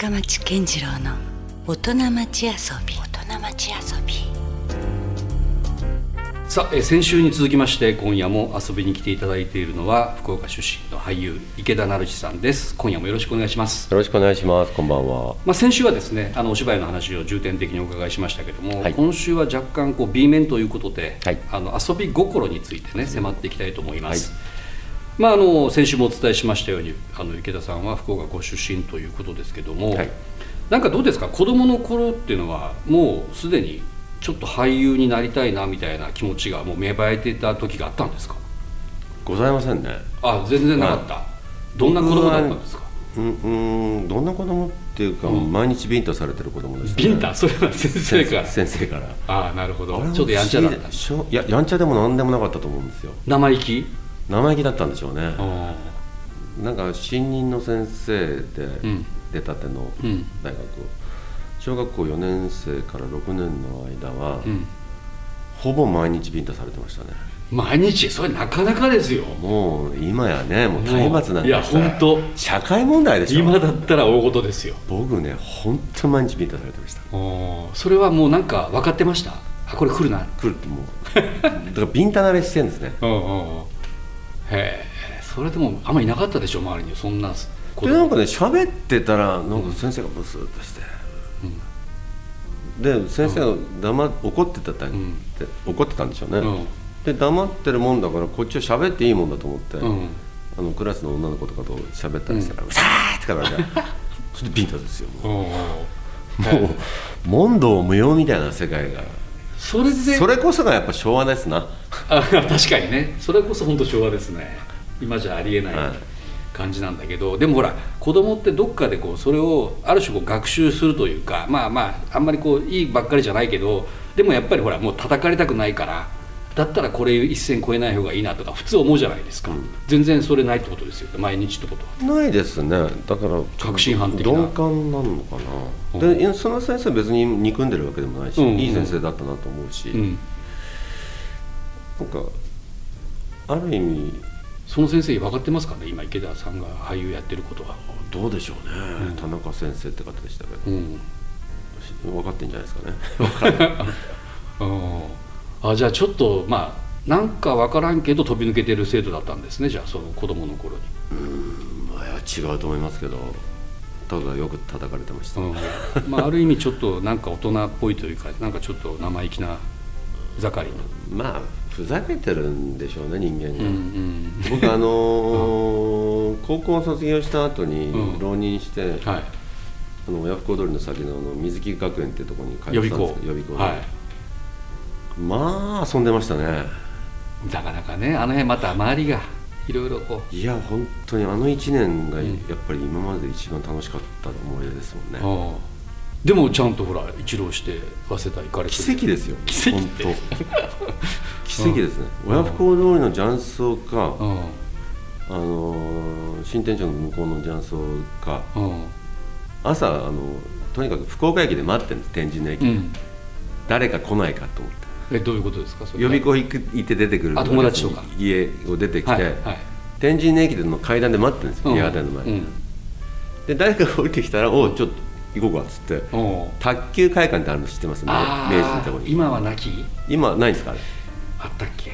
深町健次郎の大人町遊び。大人町遊び。さあ、えー先週に続きまして今夜も遊びに来ていただいているのは福岡出身の俳優池田成志さんです。今夜もよろしくお願いします。よろしくお願いします。こんばんは。まあ、先週はですねあのお芝居の話を重点的にお伺いしましたけども、はい。今週は若干こう B 面ということで、はい。あの遊び心についてね迫っていきたいと思います、まあ、あの先週もお伝えしましたようにあの池田さんは福岡ご出身ということですけども、はい。なんかどうですか？子供の頃っていうのはもうすでにちょっと俳優になりたいなみたいな気持ちがもう芽生えてた時があったんですか？ございませんね。あ全然なかった、どんな子供だったんですか？うん、うん、どんな子供っていうか、うん。毎日ビンタされてる子供でした、ビンタ？それは先生から。先生から。ああなるほど。ちょっとやんちゃだった。いや、やんちゃでもなんでもなかったと思うんですよ。生意気？生意気だったんでしょうね。あなんか新任の先生でうん。出たてのうん。大学、小学校4年生から6年の間は、うん。ほぼ毎日ビンタされてましたね。毎日？それなかなかですよ。もう今やね、もう体罰なんていや本当。社会問題でしょ。今だったら大事ですよ。僕ね、本当毎日ビンタされてました。それはもうなんか分かってました？あこれ来るな。来るってもう。だからビンタ慣れしてるんですね。うんうんうんへえ。それでもあんまりいなかったでしょ周りにそんな子でなん供かね喋ってたらなんか先生がブスッとして、で先生が黙っ怒ってたって、ん。怒ってたんでしょうね、うん。で黙ってるもんだからこっちは喋っていいもんだと思って、うん。あのクラスの女の子とかと喋ったりしたら「うさー!」ってからね。それでビンタですよもう。んうんう。もう問答無用みたいな世界がそれでそれこそがやっぱ昭和ですな。あ確かにね。それこそ本当昭和ですね。今じゃありえないはい。感じなんだけど、でもほら子供ってどっかでこうそれをある種こう学習するというかまあまああんまりこういいばっかりじゃないけどでもやっぱりほらもう叩かれたくないからだったらこれ一線越えない方がいいなとか普通思うじゃないですか、全然それないってことですよ。毎日ってことは。ないですね。だから確信犯的な。鈍感なのかな、でいやその先生別に憎んでるわけでもないし、うん。うんいい先生だったなと思うし、うん。なんかある意味その先生分かってますかね？今池田さんが俳優やってることは。どうでしょうね、田中先生って方でしたけど、うん。分かってんじゃないですかね。うんあじゃあちょっとまあなんか分からんけど飛び抜けてる生徒だったんですねじゃあその子供の頃に、まあいや違うと思いますけどただよく叩かれてました、うん。まあ、ある意味ちょっとなんか大人っぽいというかなんかちょっと生意気な盛りの、まあふざけてるんでしょうね人間が、うんうん。僕あのー高校を卒業した後にうん。浪人して、はい。あの親不孝通りの先のあの水木学園っていうところに通ってたん予備校ですけど予備校。はまあ遊んでましたね。いなかなかねあの辺また周りがいろいろこいや本当にあの1年がん。やっぱり今までで一番楽しかった思い出ですもんう、ね、うんでもちゃんとほら一浪して早稲田行かれてる。奇跡ですよ。奇跡。奇跡ですね、親不孝通りの雀荘か、うんあのー新天地の向こうの雀荘かうん朝あのとにかく福岡駅で待ってるんです天神の駅。で、うん。誰か来ないかと思ってえどういうことですか？予備校行く行って出てくる。あ友達とか。家を出てきて、はいはい。天神の駅での階段で待ってるんですようん。の前に、うん。で誰かが降りてきたら「おうちょっと行こうか」っつって。卓球会館ってあるの知ってます？ねあ明治のあところに。今はなき？今ないんですか？あれ。あったっけ？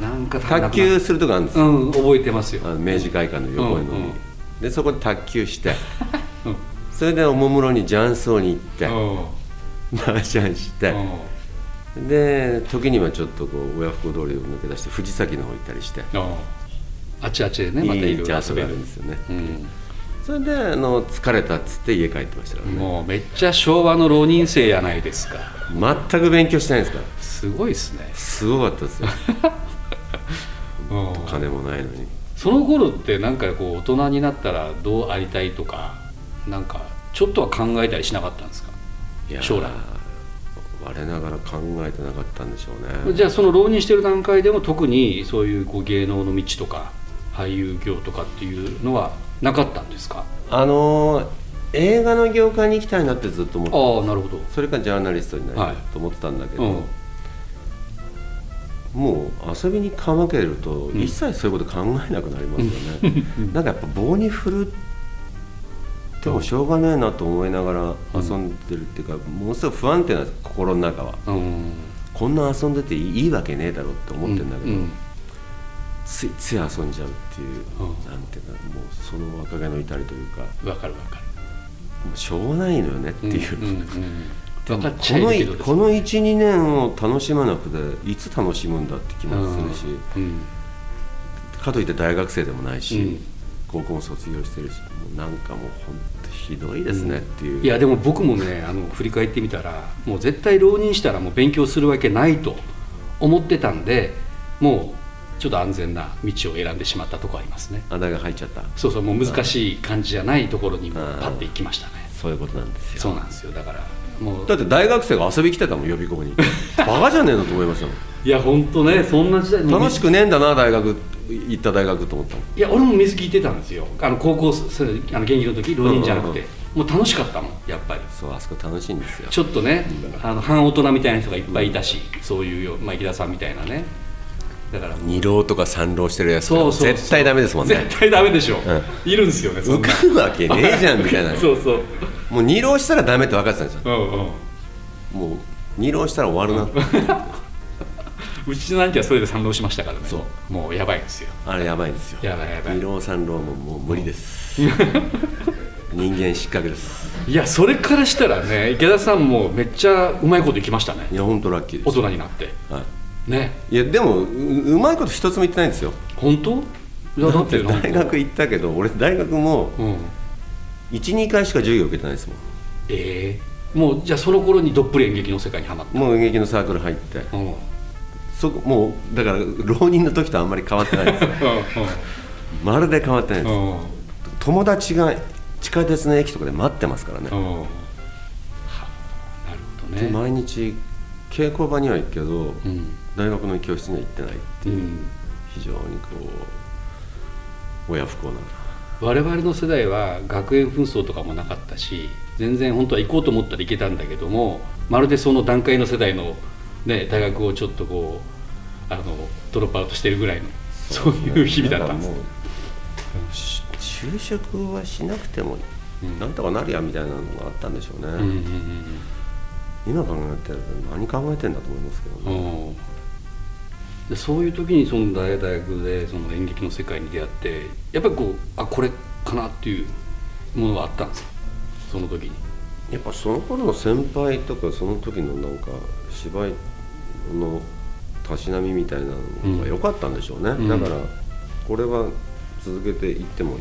なんか卓球するとこあるんですよ、うん覚えてますよ。あの明治会館の横に、うんうん。でそこで卓球して。うん。それでおもむろに雀荘に行って。う。ん麻雀してで時にはちょっとこう親不孝通りを抜け出して藤崎の方行ったりして。うんあっちあっちでねまたいろいろ遊べる。んですよね。うん。それであの疲れたっつって家帰ってましたからね。もうめっちゃ昭和の浪人生やないですか。全く勉強してないんですか。らすごいですね。すごかったですよ。うん。金もないのに。その頃ってなんかこう大人になったらどうありたいとかなんかちょっとは考えたりしなかったんですか？いやー将来我ながら考えてなかったんでしょうね。じゃあその浪人してる段階でも特にそういうこう芸能の道とか俳優業とかっていうのはなかったんですか？あのー映画の業界に行きたいなってずっと思ってああなるほど。それからジャーナリストになりたい。と思ってたんだけど、うん。もう遊びにかまけるとん一切そういうこと考えなくなりますよね、なんかやっぱ棒に振るっでもしょうがねえなと思いながら遊んでるっていうか、ものすごく不安定なんです心の中は。うん。こんな遊んでていいわけねえだろって思ってるんだけど、うんついつい遊んじゃうっていう、うん。なんていうかもうその若気の至りというかもわかるわかる。うしょうがないのよねっていう、このこの12年を楽しまなくていつ楽しむんだって気もするし、うん。かといって大学生でもないし、うん高校も卒業してるしもうなんかもう本当ひどいですねっていう、いやでも僕もねあの振り返ってみたらもう絶対浪人したらもう勉強するわけないと思ってたんでもうちょっと安全な道を選んでしまったとこありますね。あだが入っちゃった。そうそうもう難しい感じじゃないところにパッて行きましたね。そういうことなんですよ。そうなんですよ。だからもう。だって大学生が遊び来てたもん予備校に。バカじゃねえのと思いましたもん。いや本当ねそんな時代楽しくねえんだな大学行った大学と思ったいや俺も水聞いてたんですよ。あの高校生あの現役の時浪人じゃなくて、もう楽しかったもんやっぱり。そうあそこ楽しいんですよ。ちょっとね、あの半大人みたいな人がいっぱいいたし、そういうよ、まあ、池田さんみたいなね。だから二浪とか三浪してるやつそうそう絶対ダメですもんね。絶対ダメでしょ、いるんですよね受かるわけねえじゃんみたいな。そうそう。もう二浪したらダメって分かってたんですよ。うんうん。もう二浪したら終わるなって うちの兄貴はそれで賛同しましたからね。そう。もうやばいですよ。あれやばいですよ。やばいやばい。二浪三浪ももう無理です。人間失格です。いやそれからしたらね池田さんもめっちゃうまいこといきましたね。いや本当ラッキーで大す人になって。はい。ね。いやでもううまいこと一つも言ってないんですよ。本当？だって大学行ったけど俺大学もうん。12回しか授業受けてないですもええもうじゃあその頃にどっぷり演劇の世界にはまっんもう演劇のサークル入って。うんそこもうだから浪人の時とあんまり変わってないです。まるで変わってないです。うん。友達が地下鉄の駅とかで待ってますからね。なるほどでね毎日稽古場には行くけどうん。大学の教室には行ってないっていう、うん。非常にこう親不幸な。我々の世代は学園紛争とかもなかったし全然本当は行こうと思ったら行けたんだけどもまるでその段階の世代の、ね、大学をちょっとこうあのドロップアウトしてるぐらいのそういう日々だったんです。就職はしなくてもうん。なんとかなるやみたいなのがあったんでしょうね、うんうん今考えてると何考えてんだと思いますけどね、うんうんでそういう時にその大大学でその演劇の世界に出会ってやっぱりこうあこれかなっていうものはあったんですか？その時に。やっぱその頃の先輩とかその時のなんか芝居のたしなみみたいなのが良かったんでしょうね、うん。だからこれは続けていっても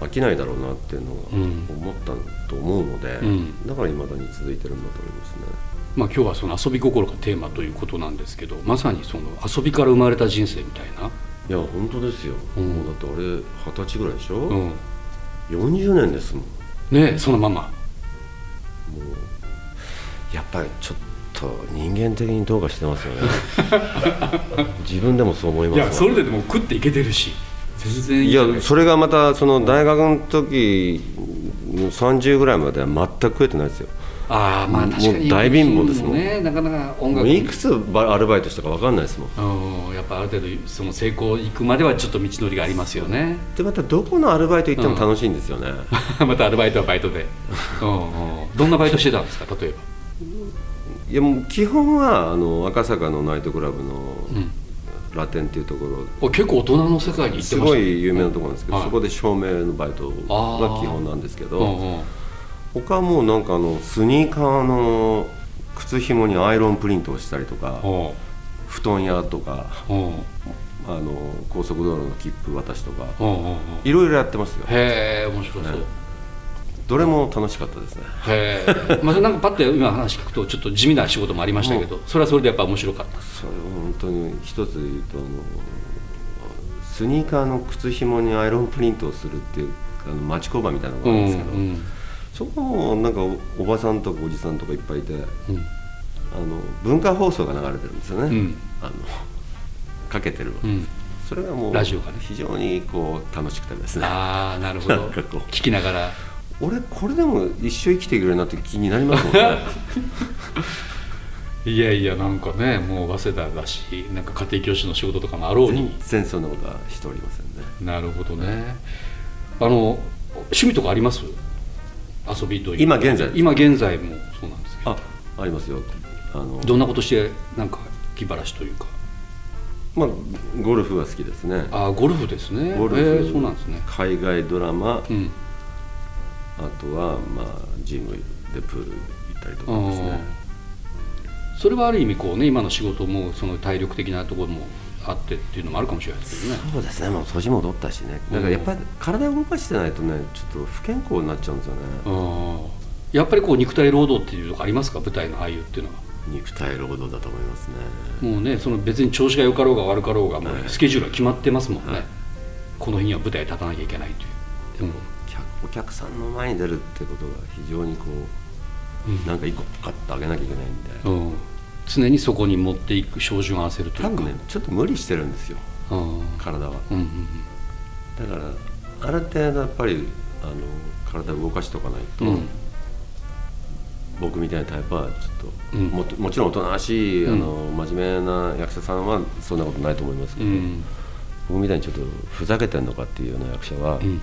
飽きないだろうなっていうのはうん思ったと思うので、うん。だからいまだに続いてるんだと思いますね。まあ、今日はその遊び心がテーマということなんですけどまさにその遊びから生まれた人生みたいな、いや本当ですよ、うん。もうだって俺二十歳ぐらいでしょ、うん、40年ですもん。もねえそのまま。うやっぱりちょっと人間的にどうかしてますよね。自分でもそう思いますわ。いやそれででも食っていけてるし。全然いやそれがまたその大学の時の30ぐらいまでは全く食えてないですよ。ああまあ確かに。大貧乏ですもん。ねなかなか音も楽ういくつアルバイトしたか分かんないですもん。うんやっぱある程度その成功行くまではちょっと道のりがありますよね。でまたどこのアルバイト行っても楽しいんですよね、またアルバイトはバイトで、うんうん、どんなバイトしてたんですか例えばいやもう基本はあの赤坂のナイトクラブのうん。ラテンっていうところ。お結構大人の世界に行ってすました。ねごい有名なところなんですけど、はい。そこで照明のバイトが基本なんですけど、うんうん他はもうなんかあのスニーカーの靴ひもにアイロンプリントをしたりとかおう。布団屋とかおう。あの高速道路の切符渡しとかおうおうおう。いろいろやってますよ。へえ面白そう、ねどれも楽しかったですね。へえ まあなんかパッと今話聞くとちょっと地味な仕事もありましたけどそれはそれでやっぱ面白かったそれを本当に一つ言うとあのスニーカーの靴ひもにアイロンプリントをするっていうあの町工場みたいなのがあるんですけど、うんそこもなんかおおばさんとかおじさんとかいっぱいいてうんあの文化放送が流れてるんですよね、うん。あのかけてる、うん。それがもうラジオがね。非常にこう楽しくてですね。ああなるほど。聞きながら俺これでも一生生きていけるなって気になりますもんね。いやいやなんかねもう早稲田だしなんか家庭教師の仕事とかもあろうに。全然そんなことはしておりませんね。なるほどね。あの趣味とかあります？遊びというか。今現在今現在もそうなんですけど。あありますよ。あのどんなことしてなんか気晴らしというか？まあゴルフが好きですね。あゴルフですね。ゴルフ、えーそうなんですね。海外ドラマ、うんあとはまあジムでプール行ったりとかですね。それはある意味こうね今の仕事もその体力的なところもあってっていうのもあるかもしれないですけどね。そうですね。もう年も取ったしね。だからやっぱり体を動かしてないとねちょっと不健康になっちゃうんですよね。うんやっぱりこう肉体労働っていうのがありますか？舞台の俳優っていうのは。肉体労働だと思いますね。もうねその別に調子が良かろうが悪かろうがもうはい。スケジュールは決まってますもんね、はい。この日には舞台に立たなきゃいけないという。でも客お客さんの前に出るってことが非常にこう、うん。なんか一個パッと上げなきゃいけないんで、うん、うん。常にそこに持っていく照準を合わせるというか。多分ねちょっと無理してるんですよ。うん。うん体は。うんうんだからある程度やっぱりあの体を動かしておかないと、うん。僕みたいなタイプはちょっと、うん。ももちろんおとなしい、うん。あの真面目な役者さんはそんなことないと思いますけど、うん。僕みたいにちょっとふざけてんのかっていうような役者は、うん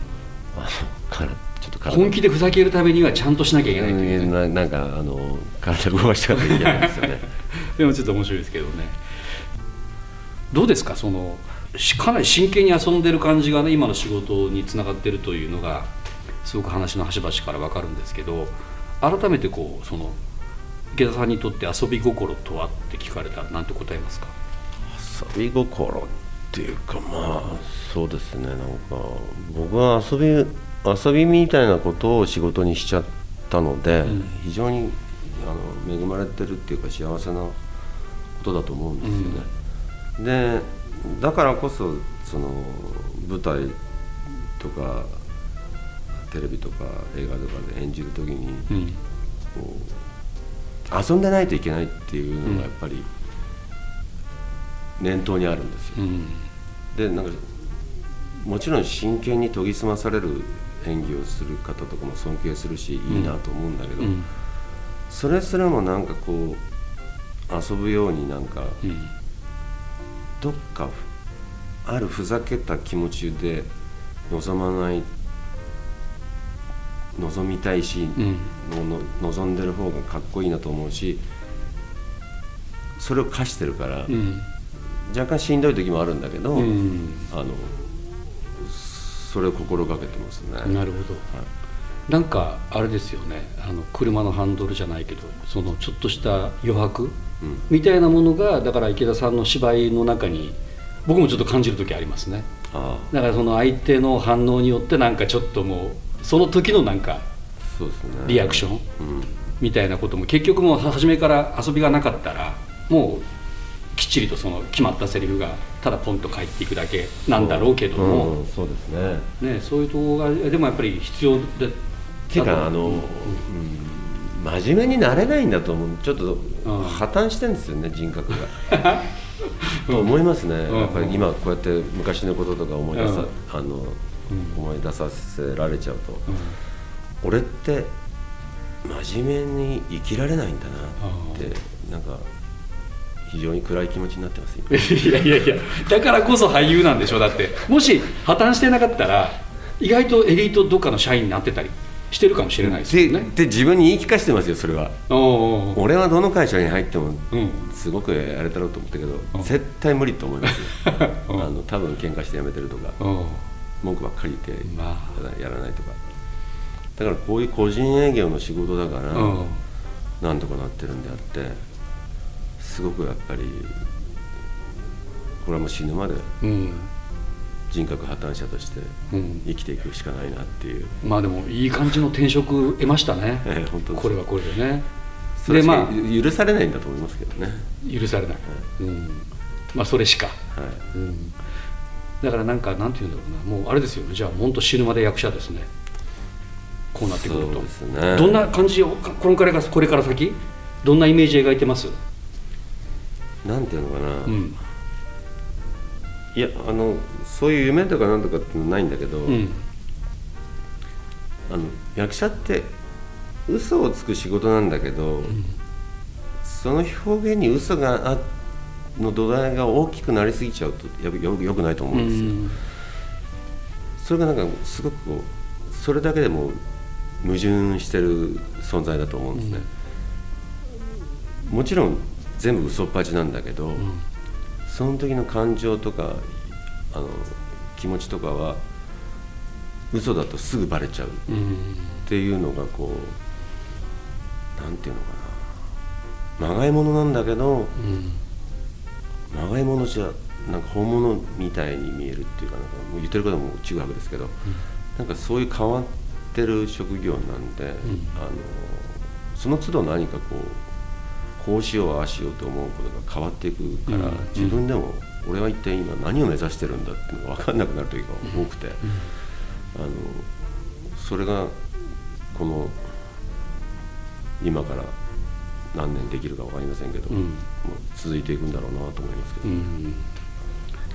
からちょっと体本気でふざけるためにはちゃんとしなきゃいけないというね、うんななんかあの体を動かしてからいいんじゃないですよね。でもちょっと面白いですけどね。どうですか？そのしかなり真剣に遊んでる感じがね今の仕事につながってるというのがすごく話の端々から分かるんですけど改めてこうその池田さんにとって遊び心とはって聞かれたら何て答えますか？遊び心っていうかまあそうですねなんか僕は遊び遊びみたいなことを仕事にしちゃったので、ん。非常にあの恵まれてるっていうか幸せなことだと思うんですよね、でだからこそその舞台とかテレビとか映画とかで演じる時に、うん。こう遊んでないといけないっていうのがやっぱり念頭にあるんですよ、うん。でなんかもちろん真剣に研ぎ澄まされる演技をする方とかも尊敬するし、いいなと思うんだけど、うん。それすらもなんかこう遊ぶようになんかうん。どっかあるふざけた気持ちで望まない望みたいし、望んでる方がかっこいいなと思うしそれを課してるから、うん若干しんどい時もあるんだけど、うん。あのそれを心がけてますね。なるほど、なんかあれですよね。あの車のハンドルじゃないけどそのちょっとした余白うん。みたいなものがだから池田さんの芝居の中に僕もちょっと感じる時ありますね。あだからその相手の反応によってなんかちょっともうその時のなんか。リアクションうん。みたいなことも結局もう初めから遊びがなかったらもうきっちりとその決まったセリフがただポンと返っていくだけなんだろうけども、うんそうですね。ね、そういうところがでもやっぱり必要でっていうかあの、うん。真面目になれないんだと思う。ちょっとうん。破綻してんですよね人格が。と思いますね、うん。やっぱり今こうやって昔のこととか思い出さ、うん。あのうん。思い出させられちゃうと、うん。俺って真面目に生きられないんだなってなんか非常に暗い気持ちになってます今。いやいやいやだからこそ俳優なんでしょだって。もし破綻してなかったら意外とエリートどっかの社員になってたりしてるかもしれないですでよね。で自分に言い聞かせてますよそれは。俺はどの会社に入ってもうんすごくやれたろうと思ったけど、うん。絶対無理と思いますよ。あ うん。の多分喧嘩して辞めてるとか文句ばっかり言ってまあ。やらないとか。だからこういう個人営業の仕事だから、うん。なんとかなってるんであってすごくやっぱりこれはもう死ぬまでうん。人格破綻者としてうん。生きていくしかないなっていう、まあでもいい感じの転職得ましたね。ええ本当これはこれでね。でまあ。許されないんだと思いますけどね、許されない、うん、まあそれしか、はい、うん、だからなんかなんていうんだろうな。もうあれですよね。じゃあ本当死ぬまで役者ですね。こうなってくると。ね。どんな感じをかこれからこれから先？どんなイメージ描いてます？なんていうのかな、うん。いやあのそういう夢とかなんとかってのないんだけど、うん。あの役者って嘘をつく仕事なんだけど、その表現に嘘があの土台が大きくなりすぎちゃうとやよよくないと思うんですよ、それがなんかすごくこうそれだけでも矛盾してる存在だと思うんですね、もちろん全部嘘っぱちなんだけど、その時の感情とかあの気持ちとかは嘘だとすぐバレちゃう。っていうのがこうなんていうのかな。まがいものなんだけど、まがいものじゃなんか本物みたいに見えるっていうかなんかもう言ってることもちぐはぐですけど、なんかそういう変わってる職業なんで、あのその都度何かこうこうしようああしようと思うことが変わっていくから、うん自分でも俺は一体今何を目指してるんだっていうのが分かんなくなる時が多くて、あのそれがこの今から何年できるか分かりませんけど、うん。続いていくんだろうなと思いますけど、うん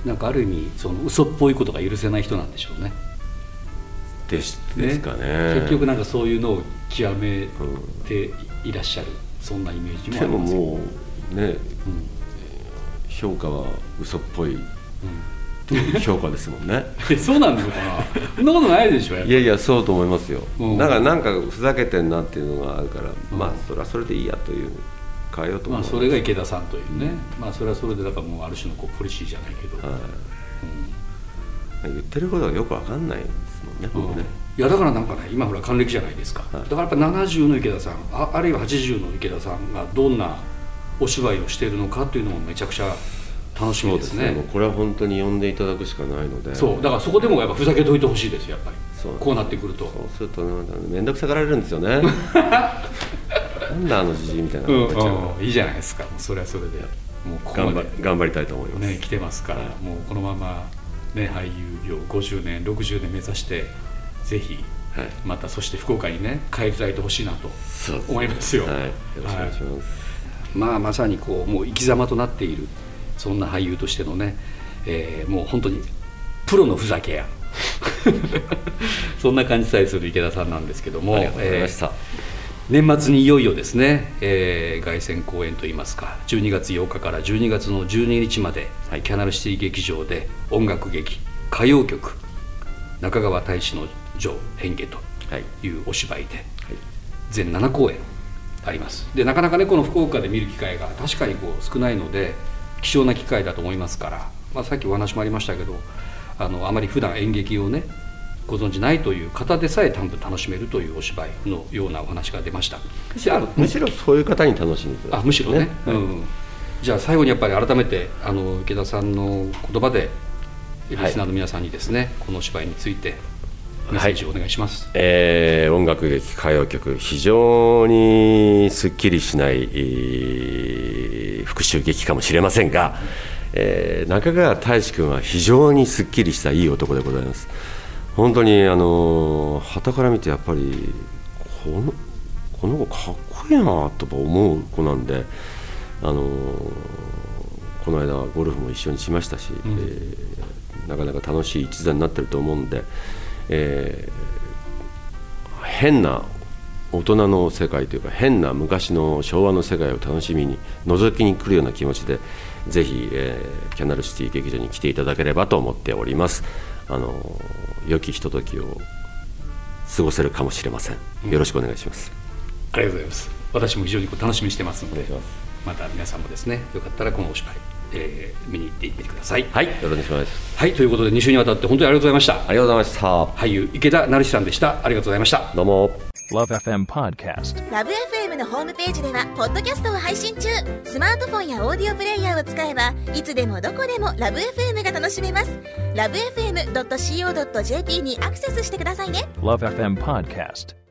なんかある意味その嘘っぽいことが許せない人なんでしょうね。ですですかね。結局なんかそういうのを極めていらっしゃる、そんなイメージもあでもりますよもうねうん。評価は嘘っぽいという評価ですもんね。えそうなんのか？なそんなことないでしょいやいやそうと思いますよ、うん。だからなんかふざけてんなっていうのがあるから、まあそれはそれでいいやという変えようと思まあ、うそれが池田さんというね、まあそれはそれでだからもうある種のこうポリシーじゃないけど、はい。言ってることがよくわかんないですもんね、僕ねいやだからなんかね今ほら還暦じゃないですか、はい。だからやっぱ70の池田さんああるいは80の池田さんがどんなお芝居をしているのかというのもめちゃくちゃ楽しみでね。そうですすね。もうこれは本当に呼んでいただくしかないので。そうだからそこでもやっぱふざけといてほしいです。よやっぱり。そう。こうなってくると。そうするとなん面倒くさがられるんですよね。なんだあのじじいみたいな。うんうん。いいじゃないですか。もうそれはそれで。もうここ頑張りたいと思います、ね来てますから、はい。もうこのままね俳優業50年60年目指してぜひはい。またそして福岡にね帰り咲いてほしいなと思いますよ、はい、よろしくお願いします、まあまさにこうもう生き様となっているそんな俳優としてのね、えーもう本当にプロのふざけや そんな感じさえする池田さんなんですけどもありがとうございました、えー年末にいよいよですね、えー凱旋公演といいますか12月8日から12月の12日まで、キャナルシティ劇場で音楽劇歌謡曲中川大志の女変化とはい。いうお芝居で、全7公演あります。でなかなかねこの福岡で見る機会が確かにこう少ないので貴重な機会だと思いますから、まあ、さっきお話もありましたけどあのあまり普段演劇をねご存じないという方でさえ多分楽しめるというお芝居のようなお話が出ました。むしろそういう方に楽しんでいただくあむしろね。はい。うん、じゃあ最後にやっぱり改めてあの池田さんの言葉でリスナーの皆さんにですね、このお芝居についてメッセージをお願いします、えー音楽劇歌謡曲非常にすっきりしない、えー復讐劇かもしれませんが、えー中川大志君は非常にすっきりしたいい男でございます。本当にあの旗から見てやっぱりこのこの子かっこいいなと思う子なんであのこの間ゴルフも一緒にしましたし、えーなかなか楽しい一座になってると思うんで、えー変な大人の世界というか変な昔の昭和の世界を楽しみに覗きに来るような気持ちでぜひ、えーキャナルシティ劇場に来ていただければと思っております。あの良きひとときを過ごせるかもしれません。よろしくお願いします、ありがとうございます。私も非常にこう楽しみにしてますのでます。また皆さんもですねよかったらこのお芝居、えー見に行ってみてください。はい。よろしくお願いします。はい。ということで2週にわたって本当にありがとうございました。ありがとうございました。俳優池田成志さんでした。ありがとうございました。どうも。Love FM Podcast. ラブ f m のホームページではポッドキャストを配信中。スマートフォンやオーディオプレイヤーを使えばいつでもどこでもラブ f m が楽しめます。ラブ FM.co.jp にアクセスしてくださいね。Love FM Podcast.